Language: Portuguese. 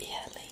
e além